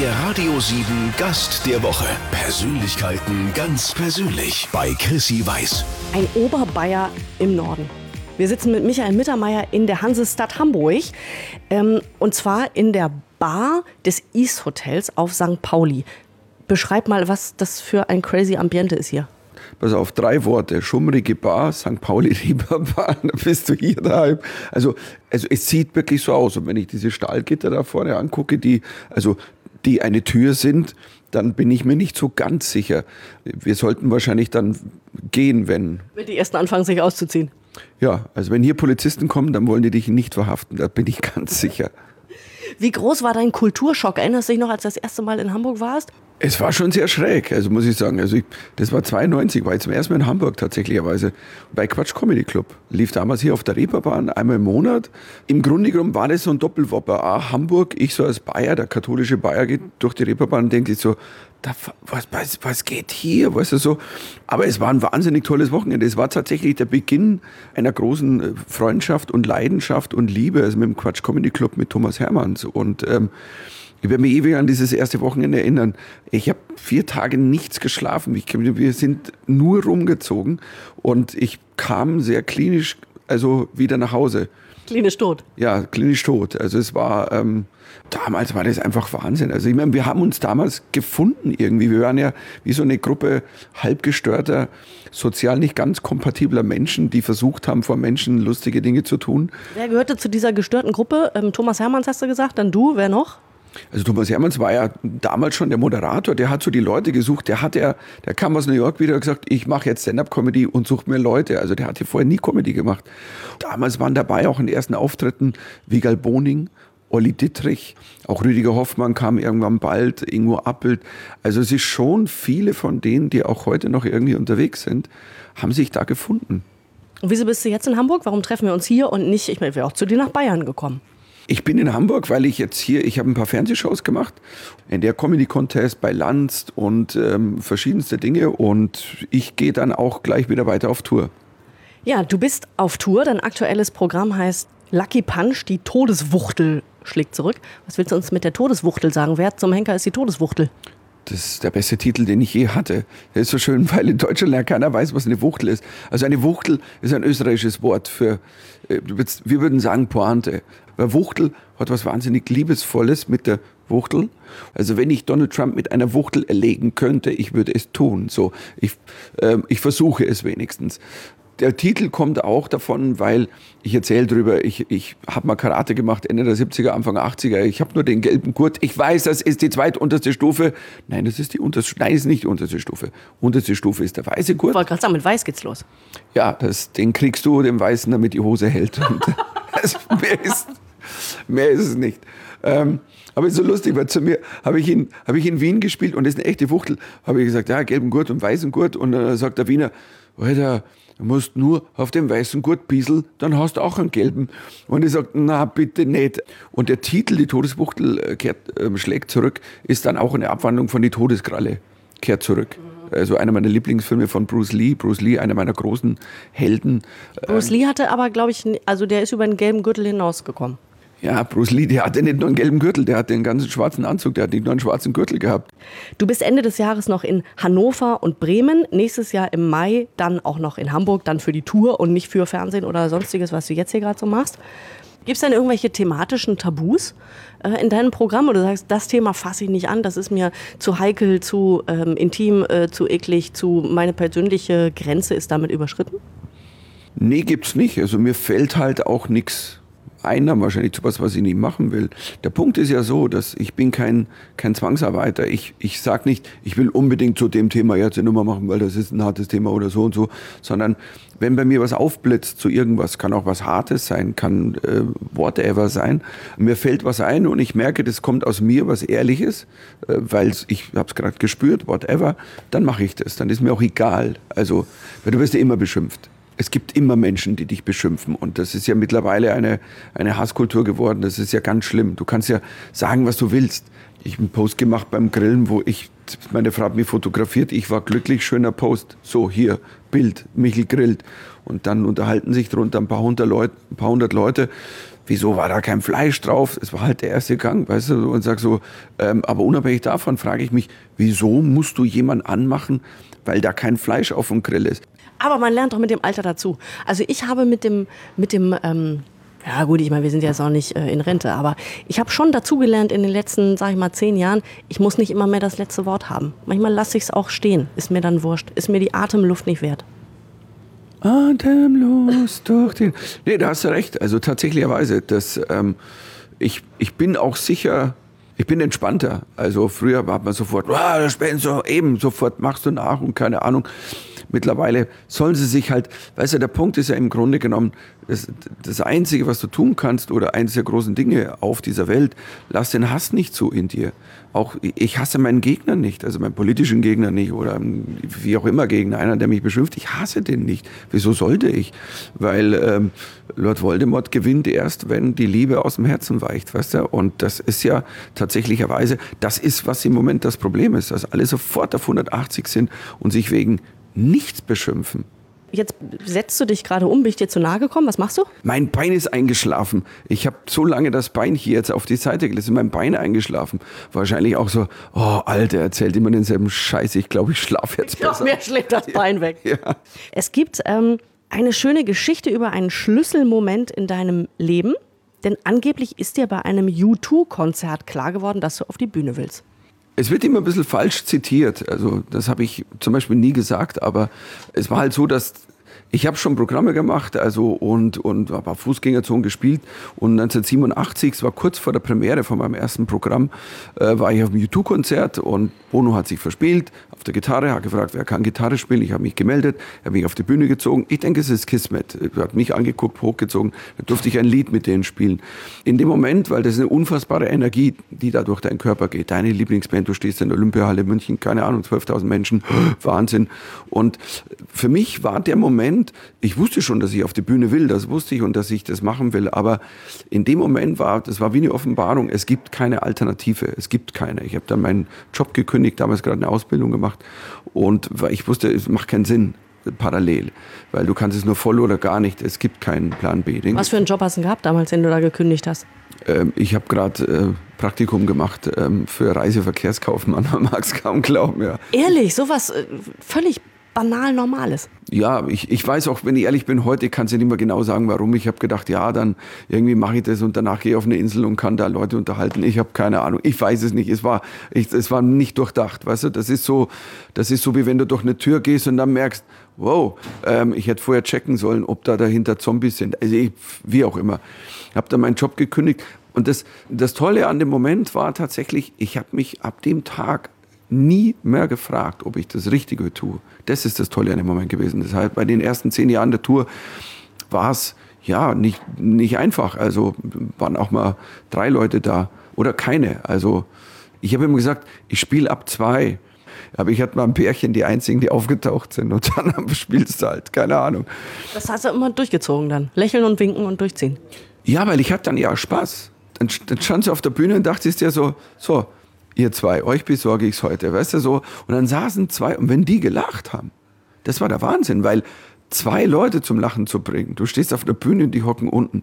Der Radio 7 Gast der Woche. Persönlichkeiten ganz persönlich bei Chrissy Weiß. Ein Oberbayer im Norden. Wir sitzen mit Michael Mittermeier in der Hansestadt Hamburg. Ähm, und zwar in der Bar des East Hotels auf St. Pauli. Beschreib mal, was das für ein crazy Ambiente ist hier. Pass auf, drei Worte. Schummrige Bar, St. Pauli Reeperbahn, da bist du hier daheim. Also, also es sieht wirklich so aus. Und wenn ich diese Stahlgitter da vorne angucke, die, also, die eine Tür sind, dann bin ich mir nicht so ganz sicher. Wir sollten wahrscheinlich dann gehen, wenn. Wenn die ersten anfangen, sich auszuziehen. Ja, also wenn hier Polizisten kommen, dann wollen die dich nicht verhaften, da bin ich ganz sicher. Wie groß war dein Kulturschock? Erinnerst du dich noch, als du das erste Mal in Hamburg warst? Es war schon sehr schräg, also muss ich sagen. Also ich, das war 92, war ich zum ersten Mal in Hamburg tatsächlicherweise bei Quatsch Comedy Club. Lief damals hier auf der Reeperbahn einmal im Monat. Im Grunde genommen war das so ein Doppelwopper. Ah, Hamburg, ich so als Bayer, der katholische Bayer geht durch die Reeperbahn und denkt sich so, da, was, was, was geht hier? Weißt du, so. Aber es war ein wahnsinnig tolles Wochenende. Es war tatsächlich der Beginn einer großen äh, Freundschaft und Leidenschaft und Liebe, also mit dem Quatsch Comedy Club mit Thomas Hermanns. Und ähm, ich werde mich ewig an dieses erste Wochenende erinnern. Ich habe vier Tage nichts geschlafen. Ich, wir sind nur rumgezogen und ich kam sehr klinisch, also wieder nach Hause. Klinisch tot. Ja, klinisch tot. Also es war ähm, damals war das einfach Wahnsinn. Also ich meine, wir haben uns damals gefunden irgendwie. Wir waren ja wie so eine Gruppe halbgestörter, sozial nicht ganz kompatibler Menschen, die versucht haben, vor Menschen lustige Dinge zu tun. Wer gehörte zu dieser gestörten Gruppe? Ähm, Thomas Hermanns hast du gesagt, dann du, wer noch? Also Thomas Hermanns war ja damals schon der Moderator, der hat so die Leute gesucht, der hat ja, der kam aus New York wieder und gesagt, ich mache jetzt Stand-up-Comedy und suche mir Leute. Also der hatte vorher nie Comedy gemacht. Damals waren dabei auch in den ersten Auftritten Wigal Boning, Olli Dittrich, auch Rüdiger Hoffmann kam irgendwann bald, Ingo Appelt. Also es ist schon viele von denen, die auch heute noch irgendwie unterwegs sind, haben sich da gefunden. Und wieso bist du jetzt in Hamburg? Warum treffen wir uns hier und nicht, ich meine, wäre auch zu dir nach Bayern gekommen? Ich bin in Hamburg, weil ich jetzt hier, ich habe ein paar Fernsehshows gemacht, in der Comedy Contest bei Lanz und ähm, verschiedenste Dinge und ich gehe dann auch gleich wieder weiter auf Tour. Ja, du bist auf Tour, dein aktuelles Programm heißt Lucky Punch, die Todeswuchtel schlägt zurück. Was willst du uns mit der Todeswuchtel sagen? Wer zum Henker ist die Todeswuchtel? Das ist der beste Titel, den ich je hatte. Der ist so schön, weil in Deutschland ja keiner weiß, was eine Wuchtel ist. Also eine Wuchtel ist ein österreichisches Wort für, äh, wir würden sagen Pointe. Weil Wuchtel hat was wahnsinnig Liebesvolles mit der Wuchtel. Also wenn ich Donald Trump mit einer Wuchtel erlegen könnte, ich würde es tun. So, ich, äh, ich versuche es wenigstens der Titel kommt auch davon, weil ich erzähle drüber, ich, ich habe mal Karate gemacht, Ende der 70er, Anfang 80er. Ich habe nur den gelben Gurt. Ich weiß, das ist die zweitunterste Stufe. Nein, das ist die unterste, nein, das ist nicht die unterste Stufe. Unterste Stufe ist der weiße Gurt. Ich wollte gerade sagen, mit weiß geht's los. Ja, das, den kriegst du, den weißen, damit die Hose hält. also, mehr, ist, mehr ist es nicht. Ähm, aber es ist so lustig, weil zu mir habe ich, in, hab ich in Wien gespielt und das ist eine echte Wuchtel. Habe ich gesagt, ja, gelben Gurt und weißen Gurt. Und dann sagt der Wiener, Alter, Du musst nur auf dem weißen Gurt pieseln, dann hast du auch einen gelben. Und ich sage, na bitte nicht. Und der Titel, die Todesbuchtel äh, kehrt, äh, schlägt zurück, ist dann auch eine Abwandlung von die Todeskralle, kehrt zurück. Also einer meiner Lieblingsfilme von Bruce Lee. Bruce Lee, einer meiner großen Helden. Bruce Lee hatte aber, glaube ich, also der ist über den gelben Gürtel hinausgekommen. Ja, Bruce Lee, der hatte nicht nur einen gelben Gürtel, der hatte einen ganzen schwarzen Anzug, der hat nicht nur einen schwarzen Gürtel gehabt. Du bist Ende des Jahres noch in Hannover und Bremen, nächstes Jahr im Mai dann auch noch in Hamburg, dann für die Tour und nicht für Fernsehen oder sonstiges, was du jetzt hier gerade so machst. Gibt es denn irgendwelche thematischen Tabus äh, in deinem Programm? Oder du sagst, das Thema fasse ich nicht an, das ist mir zu heikel, zu ähm, intim, äh, zu eklig, zu meine persönliche Grenze ist damit überschritten? Nee, gibt's nicht. Also mir fällt halt auch nichts einer wahrscheinlich zu was, was ich nicht machen will. Der Punkt ist ja so, dass ich bin kein, kein Zwangsarbeiter. Ich, ich sag nicht, ich will unbedingt zu dem Thema jetzt eine Nummer machen, weil das ist ein hartes Thema oder so und so, sondern wenn bei mir was aufblitzt zu irgendwas, kann auch was Hartes sein, kann äh, whatever sein, mir fällt was ein und ich merke, das kommt aus mir, was Ehrliches, äh, weil ich habe es gerade gespürt, whatever, dann mache ich das. Dann ist mir auch egal. Also, weil du wirst ja immer beschimpft es gibt immer Menschen, die dich beschimpfen. Und das ist ja mittlerweile eine, eine Hasskultur geworden. Das ist ja ganz schlimm. Du kannst ja sagen, was du willst. Ich habe einen Post gemacht beim Grillen, wo ich, meine Frau hat mich fotografiert, ich war glücklich, schöner Post. So, hier, Bild, Michel grillt. Und dann unterhalten sich darunter ein paar hundert Leute, ein paar hundert Leute wieso war da kein Fleisch drauf? Es war halt der erste Gang, weißt du, und sag so, ähm, aber unabhängig davon frage ich mich, wieso musst du jemanden anmachen, weil da kein Fleisch auf dem Grill ist? Aber man lernt doch mit dem Alter dazu. Also ich habe mit dem, mit dem, ähm, ja gut, ich meine, wir sind jetzt auch nicht äh, in Rente, aber ich habe schon dazugelernt in den letzten, sag ich mal, zehn Jahren, ich muss nicht immer mehr das letzte Wort haben. Manchmal lasse ich es auch stehen, ist mir dann wurscht, ist mir die Atemluft nicht wert. Atemlos durch den. Nee, da hast du recht. Also tatsächlicherweise, das, ähm, ich, ich bin auch sicher, ich bin entspannter. Also früher hat man sofort, ah, das Spencer, eben, sofort machst du nach und keine Ahnung. Mittlerweile sollen sie sich halt, weißt du, der Punkt ist ja im Grunde genommen, das, das Einzige, was du tun kannst oder eines der großen Dinge auf dieser Welt, lass den Hass nicht zu in dir. Auch ich hasse meinen Gegner nicht, also meinen politischen Gegner nicht oder wie auch immer Gegner, einer, der mich beschimpft, ich hasse den nicht. Wieso sollte ich? Weil ähm, Lord Voldemort gewinnt erst, wenn die Liebe aus dem Herzen weicht, weißt du? Und das ist ja tatsächlicherweise, das ist, was im Moment das Problem ist, dass alle sofort auf 180 sind und sich wegen nichts beschimpfen. Jetzt setzt du dich gerade um, bin ich dir zu nahe gekommen? Was machst du? Mein Bein ist eingeschlafen. Ich habe so lange das Bein hier jetzt auf die Seite gelassen, mein Bein eingeschlafen. Wahrscheinlich auch so, oh, Alter, erzählt immer denselben Scheiß. Ich glaube, ich schlafe jetzt besser. besser. Mir schlägt das Bein weg. Ja. Es gibt ähm, eine schöne Geschichte über einen Schlüsselmoment in deinem Leben. Denn angeblich ist dir bei einem U2-Konzert klar geworden, dass du auf die Bühne willst. Es wird immer ein bisschen falsch zitiert. Also das habe ich zum Beispiel nie gesagt, aber es war halt so, dass ich habe schon Programme gemacht, also und und habe auf Fußgängerzone gespielt und 1987, es war kurz vor der Premiere von meinem ersten Programm, äh, war ich auf einem U2-Konzert und Bono hat sich verspielt auf der Gitarre, hat gefragt, wer kann Gitarre spielen. Ich habe mich gemeldet, hat mich auf die Bühne gezogen. Ich denke, es ist Kismet. Er hat mich angeguckt, hochgezogen, dann durfte ich ein Lied mit denen spielen. In dem Moment, weil das ist eine unfassbare Energie, die da durch deinen Körper geht. Deine Lieblingsband, du stehst in der Olympiahalle München, keine Ahnung, 12.000 Menschen, Wahnsinn. Und für mich war der Moment, ich wusste schon, dass ich auf die Bühne will, das wusste ich und dass ich das machen will, aber in dem Moment war, das war wie eine Offenbarung, es gibt keine Alternative, es gibt keine. Ich habe dann meinen Job gekündigt, damals gerade eine Ausbildung gemacht und ich wusste, es macht keinen Sinn parallel, weil du kannst es nur voll oder gar nicht, es gibt keinen Plan B. Was für einen Job hast du gehabt damals, den du da gekündigt hast? ähm, ich habe gerade äh, Praktikum gemacht ähm, für Reiseverkehrskaufmann, man mag es kaum glauben, ja. Ehrlich, sowas äh, völlig banal Normales. Ja, ich, ich weiß auch, wenn ich ehrlich bin, heute kann ich nicht mehr genau sagen, warum. Ich habe gedacht, ja, dann irgendwie mache ich das und danach gehe ich auf eine Insel und kann da Leute unterhalten. Ich habe keine Ahnung. Ich weiß es nicht. Es war, ich, es war nicht durchdacht. Weißt du, das ist so, das ist so, wie wenn du durch eine Tür gehst und dann merkst, wow, ähm, ich hätte vorher checken sollen, ob da dahinter Zombies sind. Also ich, wie auch immer. Habe dann meinen Job gekündigt. Und das, das Tolle an dem Moment war tatsächlich, ich habe mich ab dem Tag nie mehr gefragt, ob ich das Richtige tue. Das ist das Tolle an dem Moment gewesen. Deshalb bei den ersten zehn Jahren der Tour war es ja nicht, nicht einfach. Also waren auch mal drei Leute da oder keine. Also ich habe immer gesagt, ich spiele ab zwei. Aber ich hatte mal ein Pärchen, die einzigen, die aufgetaucht sind. Und dann spielst du halt, keine Ahnung. Das hast du immer durchgezogen dann. Lächeln und winken und durchziehen. Ja, weil ich hatte dann ja Spaß. Dann, dann stand sie auf der Bühne und dachte dir so, so, ihr zwei, euch besorge ich es heute, weißt du so. Und dann saßen zwei, und wenn die gelacht haben, das war der Wahnsinn, weil zwei Leute zum Lachen zu bringen, du stehst auf der Bühne und die hocken unten,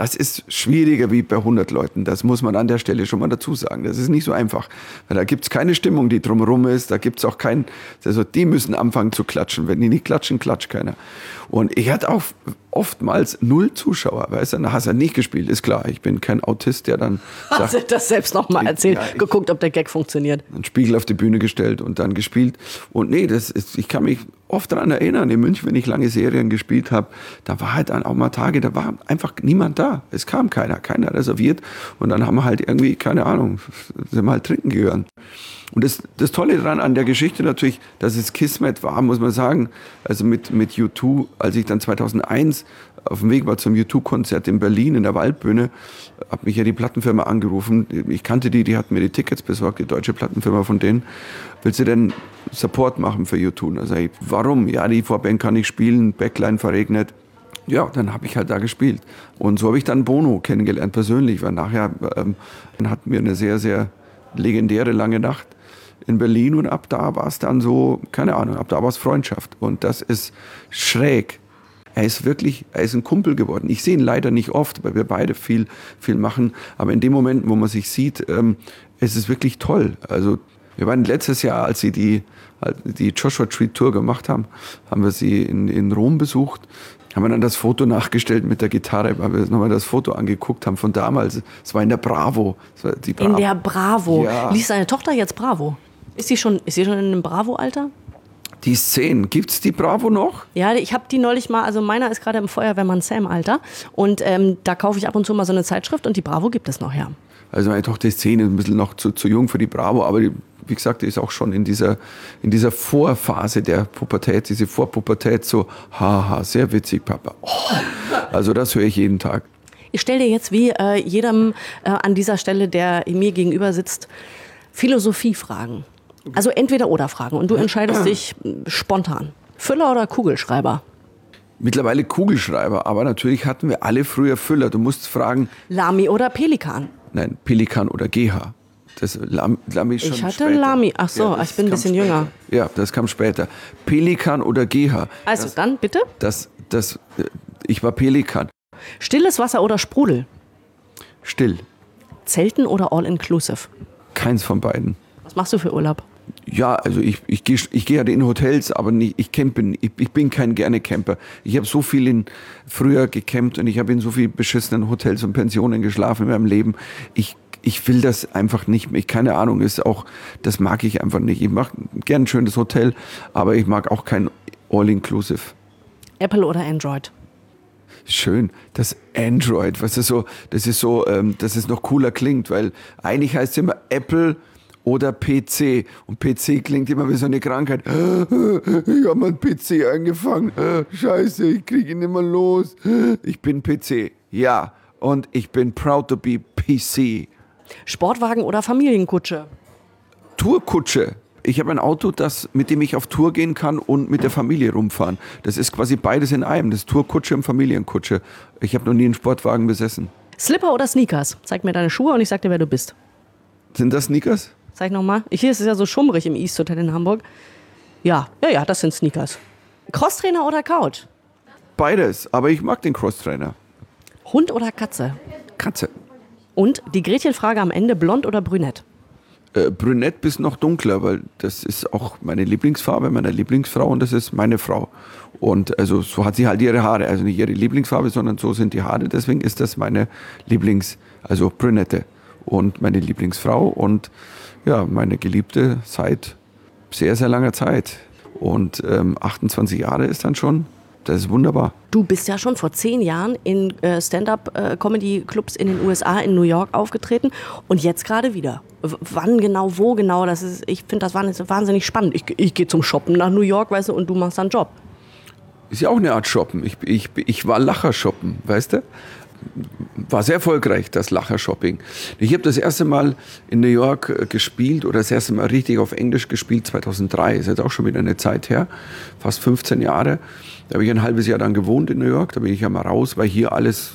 das ist schwieriger wie bei 100 Leuten. Das muss man an der Stelle schon mal dazu sagen. Das ist nicht so einfach. Weil da gibt's keine Stimmung, die drumherum ist. Da gibt's auch keinen, also die müssen anfangen zu klatschen. Wenn die nicht klatschen, klatscht keiner. Und ich hatte auch oftmals null Zuschauer. Weißt du, dann hast du nicht gespielt, ist klar. Ich bin kein Autist, der dann Hast du sagt, das selbst nochmal erzählt, Ja, ich- geguckt, ob der Gag funktioniert. einen Spiegel auf die Bühne gestellt und dann gespielt. Und nee, das ist, ich kann mich oft daran erinnern, in München, wenn ich lange Serien gespielt habe, da war halt auch mal Tage, da war einfach niemand da. Es kam keiner, keiner reserviert. Und dann haben wir halt irgendwie, keine Ahnung, sind wir halt trinken gegangen. Und das, das Tolle daran an der Geschichte natürlich, dass es Kismet war, muss man sagen. Also mit, mit U2, als ich dann 2001 auf dem Weg war zum U2-Konzert in Berlin in der Waldbühne, hat mich ja die Plattenfirma angerufen. Ich kannte die, die hat mir die Tickets besorgt, die deutsche Plattenfirma von denen. Willst du denn Support machen für U2? Da sag ich, warum? Ja, die Vorband kann ich spielen, Backline verregnet. Ja, dann habe ich halt da gespielt. Und so habe ich dann Bono kennengelernt persönlich, weil nachher ähm, hatten wir eine sehr, sehr legendäre lange Nacht in Berlin und ab da war es dann so, keine Ahnung, ab da war es Freundschaft. Und das ist schräg. Er ist wirklich, er ist ein Kumpel geworden. Ich sehe ihn leider nicht oft, weil wir beide viel, viel machen. Aber in dem Moment, wo man sich sieht, ähm, es ist wirklich toll. Also wir waren letztes Jahr, als sie die, die Joshua Tree Tour gemacht haben, haben wir sie in, in Rom besucht haben wir dann das Foto nachgestellt mit der Gitarre, weil wir nochmal das Foto angeguckt haben von damals. Es war in der Bravo. Bravo. In der Bravo. Ja. Liest deine Tochter jetzt Bravo? Ist sie schon, ist sie schon in einem Bravo-Alter? Die Szenen, gibt es die Bravo noch? Ja, ich habe die neulich mal, also meiner ist gerade im Feuerwehrmann Sam-Alter und ähm, da kaufe ich ab und zu mal so eine Zeitschrift und die Bravo gibt es noch, ja. Also meine Tochter ist zehn, ist ein bisschen noch zu, zu jung für die Bravo, aber die, wie gesagt, die ist auch schon in dieser, in dieser Vorphase der Pubertät, diese Vorpubertät so, haha, sehr witzig, Papa. Oh. Also das höre ich jeden Tag. Ich stelle dir jetzt wie äh, jedem äh, an dieser Stelle, der mir gegenüber sitzt, Philosophiefragen. Also entweder oder Fragen und du entscheidest dich spontan. Füller oder Kugelschreiber? Mittlerweile Kugelschreiber, aber natürlich hatten wir alle früher Füller. Du musst fragen. Lami oder Pelikan? Nein, Pelikan oder GH. Das Lam, Lami schon Ich hatte später. Lami. Ach so, ja, ich bin ein bisschen später. jünger. Ja, das kam später. Pelikan oder GH. Also das, dann bitte? Das, das, ich war Pelikan. Stilles Wasser oder Sprudel? Still. Zelten oder All-Inclusive? Keins von beiden. Was machst du für Urlaub? Ja, also ich, ich gehe ich geh ja in Hotels, aber nicht, ich campen. Ich, ich bin kein gerne Camper. Ich habe so viel in, früher gecampt und ich habe in so vielen beschissenen Hotels und Pensionen geschlafen in meinem Leben. Ich, ich will das einfach nicht mehr. Keine Ahnung, ist auch, das mag ich einfach nicht. Ich mache gern ein schönes Hotel, aber ich mag auch kein All-Inclusive. Apple oder Android? Schön, das Android, was ist so, das ist so, ähm, dass es noch cooler klingt, weil eigentlich heißt es immer Apple oder PC. Und PC klingt immer wie so eine Krankheit. Ich habe meinen PC angefangen. Scheiße, ich kriege ihn nicht mehr los. Ich bin PC. Ja. Und ich bin proud to be PC. Sportwagen oder Familienkutsche? Tourkutsche. Ich habe ein Auto, das, mit dem ich auf Tour gehen kann und mit der Familie rumfahren. Das ist quasi beides in einem. Das ist Tourkutsche und Familienkutsche. Ich habe noch nie einen Sportwagen besessen. Slipper oder Sneakers? Zeig mir deine Schuhe und ich sag dir, wer du bist. Sind das Sneakers? Zeig nochmal. Hier ist es ja so schummrig im East Hotel in Hamburg. Ja, ja, ja, das sind Sneakers. Crosstrainer oder Couch? Beides, aber ich mag den Crosstrainer. Hund oder Katze? Katze. Und die Gretchenfrage am Ende, blond oder brünett? Äh, brünett bis noch dunkler, weil das ist auch meine Lieblingsfarbe meiner Lieblingsfrau und das ist meine Frau. Und also so hat sie halt ihre Haare, also nicht ihre Lieblingsfarbe, sondern so sind die Haare. Deswegen ist das meine Lieblings, also brünette und meine Lieblingsfrau und ja, meine Geliebte seit sehr, sehr langer Zeit. Und ähm, 28 Jahre ist dann schon. Das ist wunderbar. Du bist ja schon vor zehn Jahren in äh, Stand-up-Comedy-Clubs in den USA, in New York aufgetreten und jetzt gerade wieder. W wann genau, wo genau? Das ist, ich finde das wahnsinnig spannend. Ich, ich gehe zum Shoppen nach New York, weißt du, und du machst dann Job. Ist ja auch eine Art Shoppen. Ich, ich, ich war Lacher shoppen, weißt du? War sehr erfolgreich, das Lacher-Shopping. Ich habe das erste Mal in New York äh, gespielt oder das erste Mal richtig auf Englisch gespielt 2003. Ist jetzt auch schon wieder eine Zeit her, fast 15 Jahre. Da habe ich ein halbes Jahr dann gewohnt in New York. Da bin ich ja mal raus, weil hier alles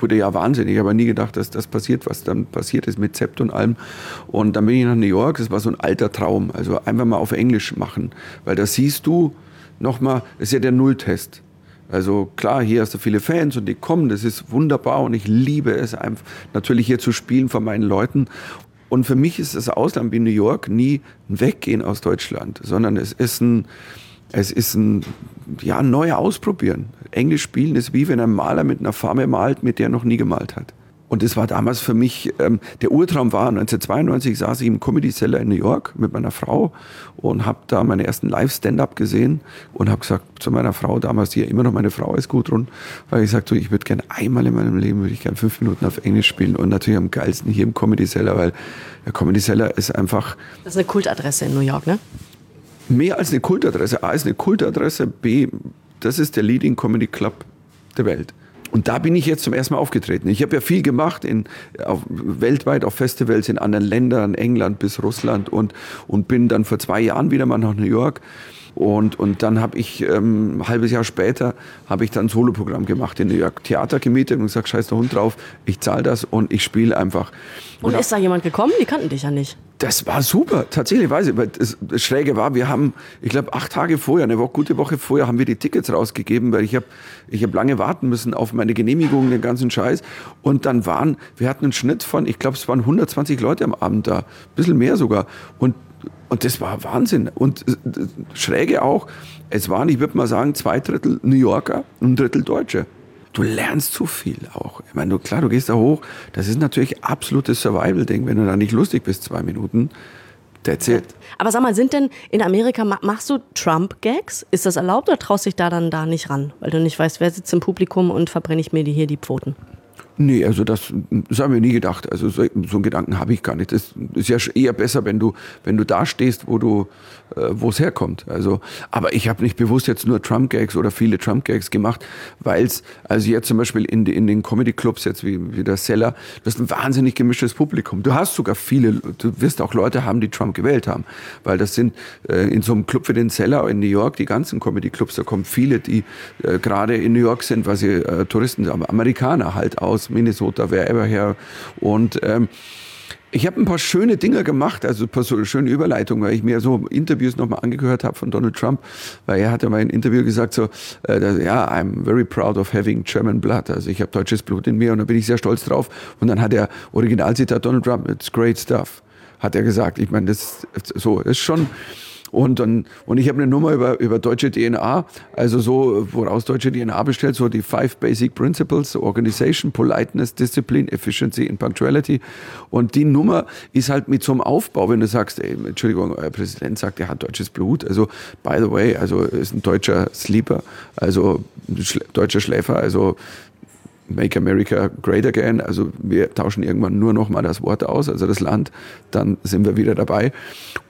wurde ja wahnsinnig. Ich habe nie gedacht, dass das passiert, was dann passiert ist mit Zept und allem. Und dann bin ich nach New York. Das war so ein alter Traum. Also einfach mal auf Englisch machen, weil da siehst du nochmal, das ist ja der Nulltest. Also klar, hier hast du viele Fans und die kommen, das ist wunderbar und ich liebe es einfach natürlich hier zu spielen von meinen Leuten. Und für mich ist das Ausland wie New York nie ein Weggehen aus Deutschland, sondern es ist ein, es ist ein, ja, ein neu ausprobieren. Englisch spielen ist wie wenn ein Maler mit einer Farbe malt, mit der er noch nie gemalt hat. Und das war damals für mich, ähm, der Urtraum war, 1992 saß ich im Comedy Cellar in New York mit meiner Frau und habe da meine ersten Live-Stand-Up gesehen und habe gesagt zu meiner Frau, damals die ja immer noch meine Frau ist, Gudrun, weil ich sagte, ich würde gerne einmal in meinem Leben, würde ich gerne fünf Minuten auf Englisch spielen und natürlich am geilsten hier im Comedy Cellar, weil der Comedy Cellar ist einfach... Das ist eine Kultadresse in New York, ne? Mehr als eine Kultadresse. A ist eine Kultadresse, B, das ist der Leading Comedy Club der Welt. Und da bin ich jetzt zum ersten Mal aufgetreten. Ich habe ja viel gemacht, in, auf, weltweit auf Festivals in anderen Ländern, England bis Russland und, und bin dann vor zwei Jahren wieder mal nach New York. Und, und dann habe ich ähm, ein halbes Jahr später habe ich dann ein Soloprogramm gemacht in New York. Theater gemietet und gesagt, scheiß der Hund drauf, ich zahle das und ich spiele einfach. Und, und ist da jemand gekommen? Die kannten dich ja nicht. Das war super, tatsächlich weiß ich. Weil das, Schräge war, wir haben, ich glaube, acht Tage vorher, eine Woche, gute Woche vorher, haben wir die Tickets rausgegeben, weil ich habe ich hab lange warten müssen auf meine Genehmigung, den ganzen Scheiß. Und dann waren, wir hatten einen Schnitt von, ich glaube, es waren 120 Leute am Abend da, ein bisschen mehr sogar. Und, und das war Wahnsinn. Und äh, Schräge auch, es waren, ich würde mal sagen, zwei Drittel New Yorker und ein Drittel Deutsche du lernst zu viel auch. Ich meine, du, klar, du gehst da hoch. Das ist natürlich absolutes Survival-Ding. Wenn du da nicht lustig bist, zwei Minuten, that's it. Aber sag mal, sind denn in Amerika, machst du Trump-Gags? Ist das erlaubt oder traust dich da dann da nicht ran? Weil du nicht weißt, wer sitzt im Publikum und verbrenne ich mir die hier die Pfoten? Nee, also das, das haben wir nie gedacht. Also so, so einen Gedanken habe ich gar nicht. Das ist ja eher besser, wenn du, wenn du da stehst, wo du, äh, wo es herkommt. Also, aber ich habe nicht bewusst jetzt nur Trump-Gags oder viele Trump-Gags gemacht, weil es, also jetzt zum Beispiel in, in den Comedy-Clubs jetzt wie, wie der Seller, du hast ein wahnsinnig gemischtes Publikum. Du hast sogar viele, du wirst auch Leute haben, die Trump gewählt haben. Weil das sind äh, in so einem Club wie den Seller in New York, die ganzen Comedy-Clubs, da kommen viele, die äh, gerade in New York sind, weil sie äh, Touristen, aber Amerikaner halt aus Minnesota, wherever her. Und ähm, ich habe ein paar schöne Dinge gemacht, also ein paar so schöne Überleitungen, weil ich mir so Interviews nochmal angehört habe von Donald Trump, weil er hat ja mal in Interview gesagt so, äh, dass, ja, I'm very proud of having German blood, also ich habe deutsches Blut in mir und da bin ich sehr stolz drauf. Und dann hat er Originalzitat Donald Trump, it's great stuff, hat er gesagt. Ich meine, das so ist schon und, dann, und ich habe eine Nummer über, über deutsche DNA, also so, woraus deutsche DNA bestellt, so die Five Basic Principles, Organization, Politeness, Discipline, Efficiency and Punctuality. Und die Nummer ist halt mit so einem Aufbau, wenn du sagst, ey, Entschuldigung, euer Präsident sagt, er hat deutsches Blut. Also, by the way, also ist ein deutscher Sleeper, also deutscher Schläfer, also Make America Great Again. Also wir tauschen irgendwann nur noch mal das Wort aus, also das Land, dann sind wir wieder dabei.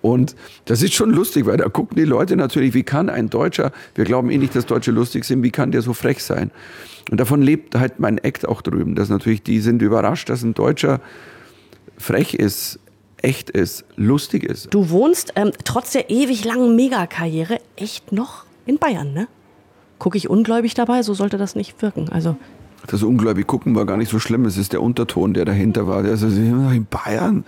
Und das ist schon lustig, weil da gucken die Leute natürlich, wie kann ein Deutscher, wir glauben eh nicht, dass Deutsche lustig sind, wie kann der so frech sein? Und davon lebt halt mein Act auch drüben, dass natürlich die sind überrascht, dass ein Deutscher frech ist, echt ist, lustig ist. Du wohnst ähm, trotz der ewig langen Megakarriere echt noch in Bayern, ne? Gucke ich ungläubig dabei, so sollte das nicht wirken. Also das ungläubig gucken war gar nicht so schlimm. Es ist der Unterton, der dahinter war. Der ist also in Bayern.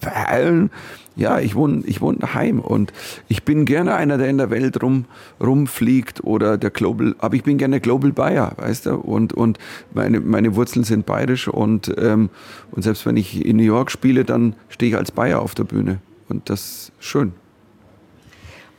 Bayern. Ja, ich wohne, ich wohne daheim und ich bin gerne einer, der in der Welt rum, rumfliegt oder der Global, aber ich bin gerne Global Bayer, weißt du? Und, und meine, meine Wurzeln sind bayerisch und, ähm, und selbst wenn ich in New York spiele, dann stehe ich als Bayer auf der Bühne. Und das ist schön.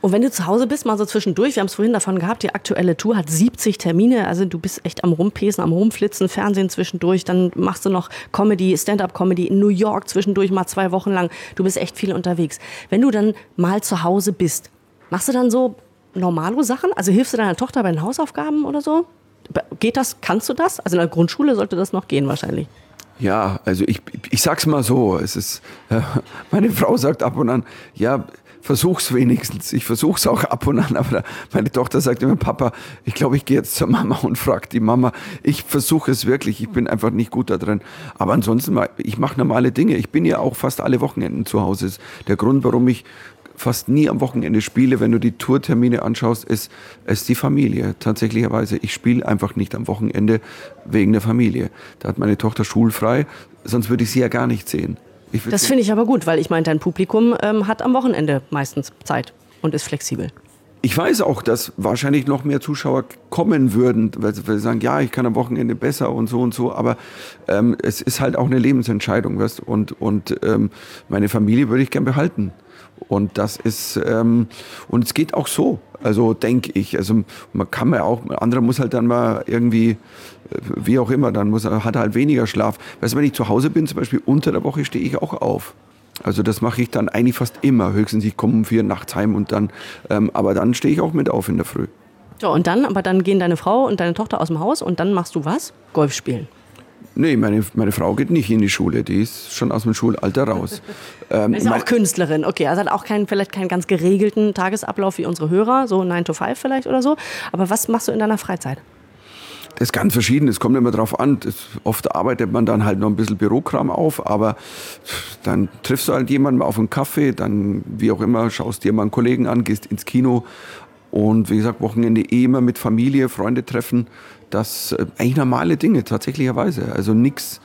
Und wenn du zu Hause bist, mal so zwischendurch, wir haben es vorhin davon gehabt, die aktuelle Tour hat 70 Termine, also du bist echt am Rumpesen, am Rumflitzen, Fernsehen zwischendurch, dann machst du noch Comedy, Stand-up-Comedy in New York zwischendurch mal zwei Wochen lang. Du bist echt viel unterwegs. Wenn du dann mal zu Hause bist, machst du dann so normale Sachen? Also hilfst du deiner Tochter bei den Hausaufgaben oder so? Geht das? Kannst du das? Also in der Grundschule sollte das noch gehen wahrscheinlich. Ja, also ich, ich sag's mal so, es ist, meine Frau sagt ab und an, ja, versuch's wenigstens. Ich versuch's auch ab und an, aber meine Tochter sagt immer, Papa, ich glaube, ich gehe jetzt zur Mama und frage die Mama. Ich versuche es wirklich, ich bin einfach nicht gut da drin. Aber ansonsten, ich mache normale Dinge. Ich bin ja auch fast alle Wochenenden zu Hause. Der Grund, warum ich fast nie am Wochenende spiele, wenn du die Tourtermine anschaust, ist, ist die Familie. Tatsächlicherweise, ich spiele einfach nicht am Wochenende wegen der Familie. Da hat meine Tochter schulfrei, sonst würde ich sie ja gar nicht sehen. Das finde ich aber gut, weil ich meine, dein Publikum ähm, hat am Wochenende meistens Zeit und ist flexibel. Ich weiß auch, dass wahrscheinlich noch mehr Zuschauer kommen würden, weil sie sagen, ja, ich kann am Wochenende besser und so und so, aber ähm, es ist halt auch eine Lebensentscheidung. Weißt? Und, und ähm, meine Familie würde ich gern behalten. Und das ist, ähm, und es geht auch so, also denke ich. Also man kann ja auch, ein anderer muss halt dann mal irgendwie, äh, wie auch immer, dann muss, hat er halt weniger Schlaf. Weißt du, wenn ich zu Hause bin, zum Beispiel unter der Woche, stehe ich auch auf. Also das mache ich dann eigentlich fast immer. Höchstens ich komme um vier nachts heim und dann, ähm, aber dann stehe ich auch mit auf in der Früh. So, und dann, aber dann gehen deine Frau und deine Tochter aus dem Haus und dann machst du was? Golf spielen. Nee, meine, meine Frau geht nicht in die Schule, die ist schon aus dem Schulalter raus. Ähm, ist auch Künstlerin, okay, also hat auch keinen, vielleicht keinen ganz geregelten Tagesablauf wie unsere Hörer, so 9 to 5 vielleicht oder so. Aber was machst du in deiner Freizeit? Das ist ganz verschieden, es kommt immer drauf an. Das, oft arbeitet man dann halt noch ein bisschen Bürokram auf, aber dann triffst du halt jemanden auf einen Kaffee, dann wie auch immer, schaust dir mal einen Kollegen an, gehst ins Kino und wie gesagt, Wochenende eh immer mit Familie, Freunde treffen. Das äh, eigentlich normale Dinge, tatsächlicherweise. Also nichts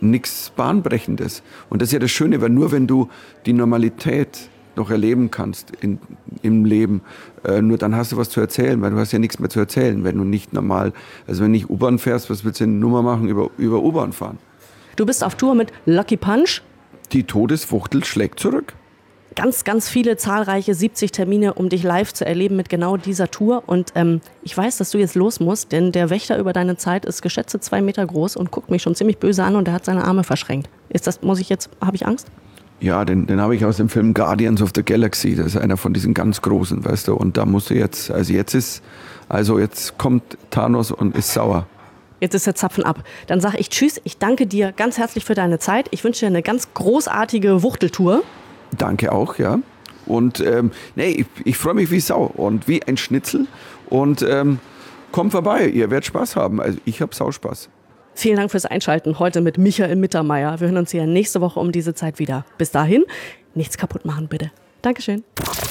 nichts Bahnbrechendes. Und das ist ja das Schöne, weil nur wenn du die Normalität noch erleben kannst in, im Leben, äh, nur dann hast du was zu erzählen, weil du hast ja nichts mehr zu erzählen, wenn du nicht normal, also wenn du nicht U-Bahn fährst, was willst du denn Nummer machen über, über U-Bahn fahren? Du bist auf Tour mit Lucky Punch. Die Todesfuchtel schlägt zurück. Ganz, ganz viele zahlreiche 70 Termine, um dich live zu erleben mit genau dieser Tour. Und ähm, ich weiß, dass du jetzt los musst, denn der Wächter über deine Zeit ist geschätzte zwei Meter groß und guckt mich schon ziemlich böse an und er hat seine Arme verschränkt. Ist das, muss ich jetzt, habe ich Angst? Ja, den, den habe ich aus dem Film Guardians of the Galaxy. Das ist einer von diesen ganz großen, weißt du. Und da musst du jetzt, also jetzt ist, also jetzt kommt Thanos und ist sauer. Jetzt ist der Zapfen ab. Dann sage ich Tschüss. Ich danke dir ganz herzlich für deine Zeit. Ich wünsche dir eine ganz großartige Wuchteltour. Danke auch, ja. Und ähm, nee, ich, ich freue mich wie Sau und wie ein Schnitzel. Und ähm, kommt vorbei, ihr werdet Spaß haben. Also ich habe Sauspaß. Vielen Dank fürs Einschalten heute mit Michael Mittermeier. Wir hören uns hier nächste Woche um diese Zeit wieder. Bis dahin, nichts kaputt machen, bitte. Dankeschön.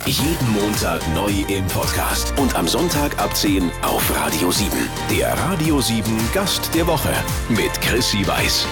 Jeden Montag neu im Podcast und am Sonntag ab 10 auf Radio 7. Der Radio 7 Gast der Woche mit Chrissy Weiß.